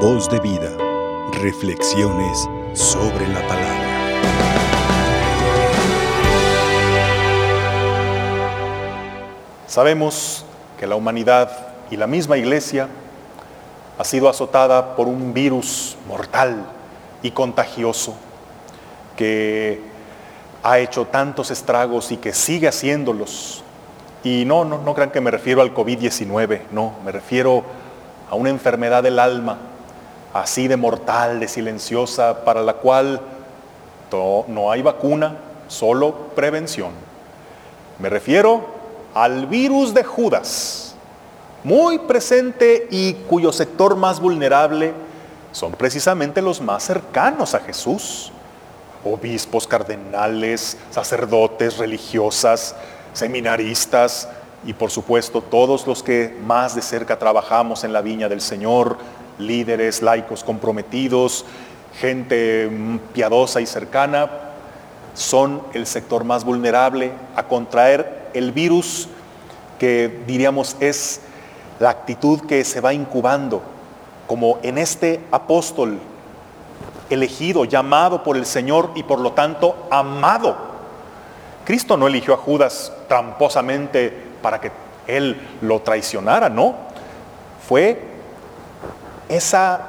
Voz de vida. Reflexiones sobre la palabra. Sabemos que la humanidad y la misma iglesia ha sido azotada por un virus mortal y contagioso que ha hecho tantos estragos y que sigue haciéndolos. Y no, no, no crean que me refiero al COVID-19, no, me refiero a una enfermedad del alma, así de mortal, de silenciosa, para la cual no hay vacuna, solo prevención. Me refiero al virus de Judas, muy presente y cuyo sector más vulnerable son precisamente los más cercanos a Jesús. Obispos, cardenales, sacerdotes, religiosas, seminaristas y por supuesto todos los que más de cerca trabajamos en la viña del Señor, líderes, laicos comprometidos, gente piadosa y cercana, son el sector más vulnerable a contraer el virus que diríamos es la actitud que se va incubando, como en este apóstol elegido, llamado por el Señor y por lo tanto amado. Cristo no eligió a Judas tramposamente para que él lo traicionara, no. Fue esa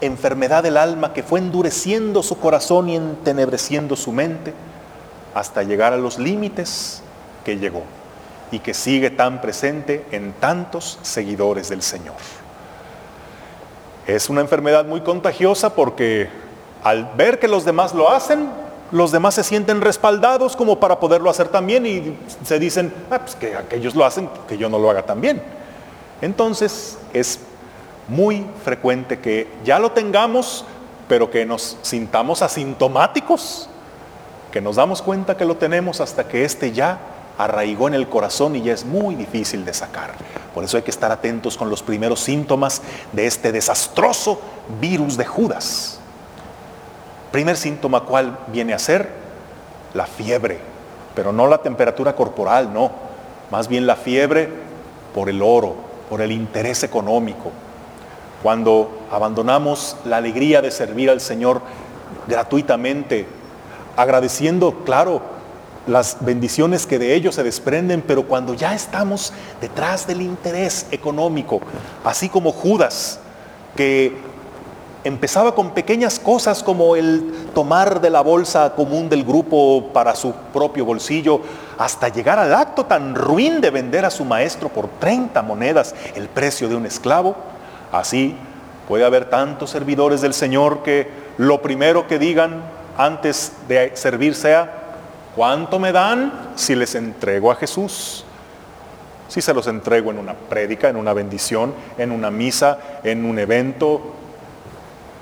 enfermedad del alma que fue endureciendo su corazón y entenebreciendo su mente hasta llegar a los límites que llegó y que sigue tan presente en tantos seguidores del Señor. Es una enfermedad muy contagiosa porque al ver que los demás lo hacen, los demás se sienten respaldados como para poderlo hacer también y se dicen, ah, pues que aquellos lo hacen, que yo no lo haga también. Entonces es muy frecuente que ya lo tengamos, pero que nos sintamos asintomáticos, que nos damos cuenta que lo tenemos hasta que este ya arraigó en el corazón y ya es muy difícil de sacar. Por eso hay que estar atentos con los primeros síntomas de este desastroso virus de Judas. Primer síntoma, ¿cuál viene a ser? La fiebre, pero no la temperatura corporal, no. Más bien la fiebre por el oro, por el interés económico. Cuando abandonamos la alegría de servir al Señor gratuitamente, agradeciendo, claro, las bendiciones que de ellos se desprenden, pero cuando ya estamos detrás del interés económico, así como Judas, que empezaba con pequeñas cosas como el tomar de la bolsa común del grupo para su propio bolsillo, hasta llegar al acto tan ruin de vender a su maestro por 30 monedas el precio de un esclavo, así puede haber tantos servidores del Señor que lo primero que digan antes de servir sea, ¿Cuánto me dan si les entrego a Jesús? Si se los entrego en una prédica, en una bendición, en una misa, en un evento.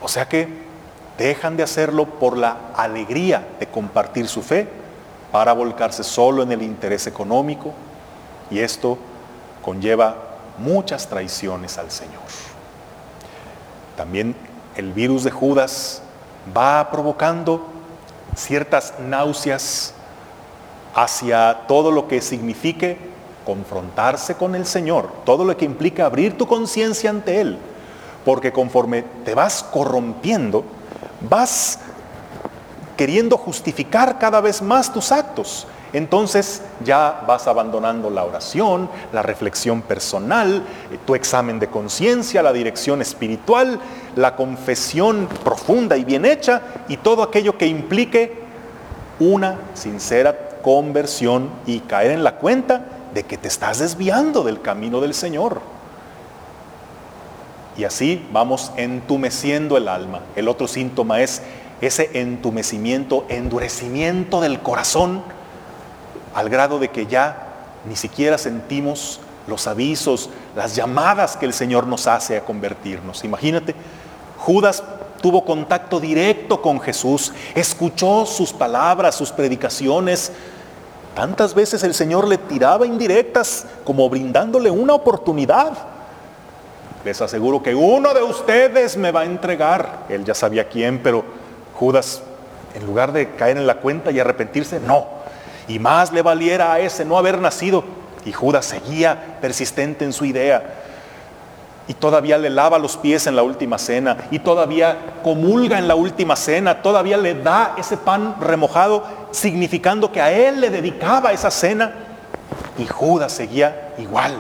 O sea que dejan de hacerlo por la alegría de compartir su fe para volcarse solo en el interés económico y esto conlleva muchas traiciones al Señor. También el virus de Judas va provocando ciertas náuseas hacia todo lo que signifique confrontarse con el Señor, todo lo que implica abrir tu conciencia ante Él, porque conforme te vas corrompiendo, vas queriendo justificar cada vez más tus actos. Entonces ya vas abandonando la oración, la reflexión personal, eh, tu examen de conciencia, la dirección espiritual, la confesión profunda y bien hecha y todo aquello que implique una sincera conversión y caer en la cuenta de que te estás desviando del camino del Señor. Y así vamos entumeciendo el alma. El otro síntoma es ese entumecimiento, endurecimiento del corazón, al grado de que ya ni siquiera sentimos los avisos, las llamadas que el Señor nos hace a convertirnos. Imagínate, Judas tuvo contacto directo con Jesús, escuchó sus palabras, sus predicaciones, Tantas veces el Señor le tiraba indirectas como brindándole una oportunidad. Les aseguro que uno de ustedes me va a entregar. Él ya sabía quién, pero Judas, en lugar de caer en la cuenta y arrepentirse, no. Y más le valiera a ese no haber nacido. Y Judas seguía persistente en su idea. y todavía le lava los pies en la última cena y todavía comulga en la última cena, todavía le da ese pan remojado, significando que a él le dedicaba esa cena. Y Judas seguía igual,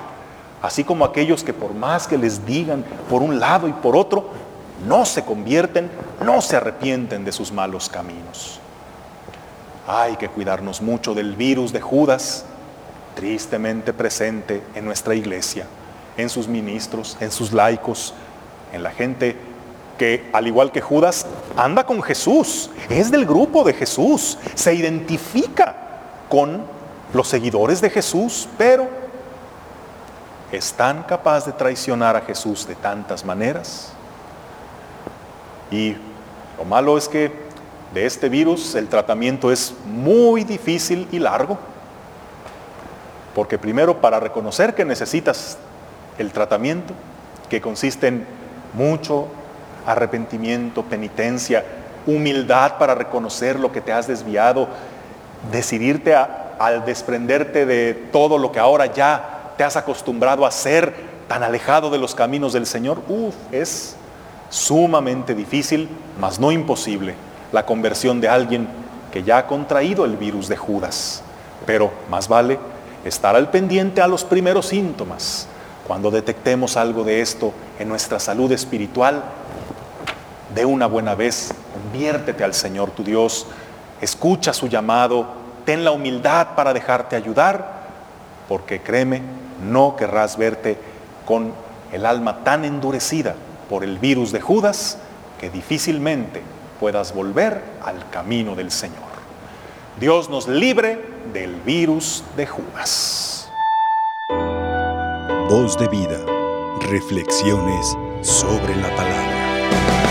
así como aquellos que por más que les digan por un lado y por otro, no se convierten, no se arrepienten de sus malos caminos. Hay que cuidarnos mucho del virus de Judas, tristemente presente en nuestra iglesia en sus ministros, en sus laicos, en la gente que, al igual que Judas, anda con Jesús, es del grupo de Jesús, se identifica con los seguidores de Jesús, pero es tan capaz de traicionar a Jesús de tantas maneras. Y lo malo es que de este virus el tratamiento es muy difícil y largo, porque primero para reconocer que necesitas el tratamiento, que consiste en mucho arrepentimiento, penitencia, humildad para reconocer lo que te has desviado, decidirte al desprenderte de todo lo que ahora ya te has acostumbrado a hacer, tan alejado de los caminos del Señor, uf, es sumamente difícil, mas no imposible, la conversión de alguien que ya ha contraído el virus de Judas. Pero más vale estar al pendiente a los primeros síntomas, cuando detectemos algo de esto en nuestra salud espiritual, de una buena vez, conviértete al Señor tu Dios, escucha su llamado, ten la humildad para dejarte ayudar, porque créeme, no querrás verte con el alma tan endurecida por el virus de Judas que difícilmente puedas volver al camino del Señor. Dios nos libre del virus de Judas. Voz de vida. Reflexiones sobre la palabra.